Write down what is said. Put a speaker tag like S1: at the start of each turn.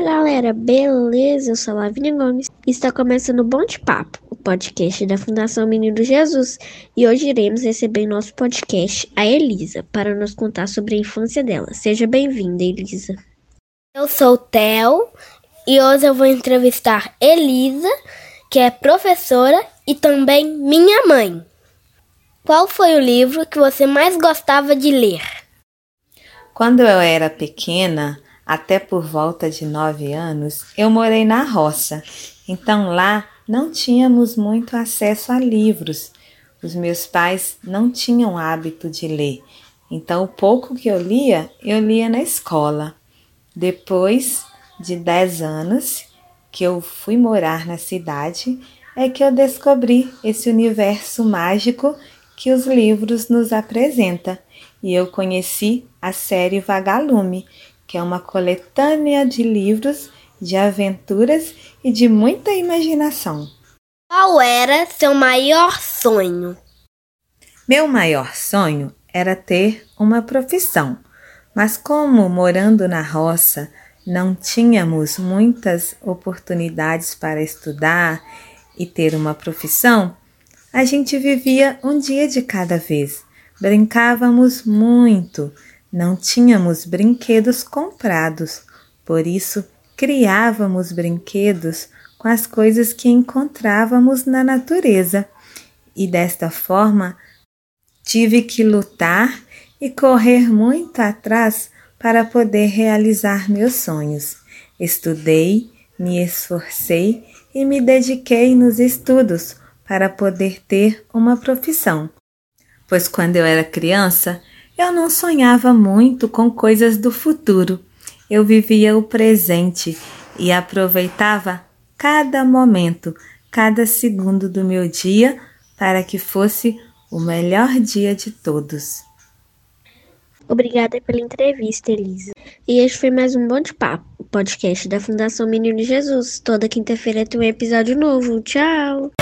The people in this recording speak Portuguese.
S1: galera, beleza? Eu sou a Lavínia Gomes e está começando o Bom de Papo, o podcast da Fundação Menino Jesus. E hoje iremos receber em nosso podcast a Elisa para nos contar sobre a infância dela. Seja bem-vinda, Elisa.
S2: Eu sou o Theo e hoje eu vou entrevistar Elisa, que é professora e também minha mãe. Qual foi o livro que você mais gostava de ler?
S3: Quando eu era pequena, até por volta de nove anos, eu morei na roça, então lá não tínhamos muito acesso a livros. Os meus pais não tinham hábito de ler, então o pouco que eu lia, eu lia na escola. Depois de dez anos que eu fui morar na cidade, é que eu descobri esse universo mágico que os livros nos apresentam e eu conheci a série Vagalume, que é uma coletânea de livros de aventuras e de muita imaginação.
S2: Qual era seu maior sonho?
S3: Meu maior sonho era ter uma profissão, mas como morando na roça não tínhamos muitas oportunidades para estudar e ter uma profissão, a gente vivia um dia de cada vez. Brincávamos muito, não tínhamos brinquedos comprados, por isso criávamos brinquedos com as coisas que encontrávamos na natureza. E desta forma tive que lutar e correr muito atrás para poder realizar meus sonhos. Estudei, me esforcei e me dediquei nos estudos para poder ter uma profissão. Pois quando eu era criança, eu não sonhava muito com coisas do futuro. Eu vivia o presente e aproveitava cada momento, cada segundo do meu dia para que fosse o melhor dia de todos.
S1: Obrigada pela entrevista, Elisa. E este foi mais um Bom de Papo, o podcast da Fundação Menino Jesus. Toda quinta-feira tem um episódio novo. Tchau!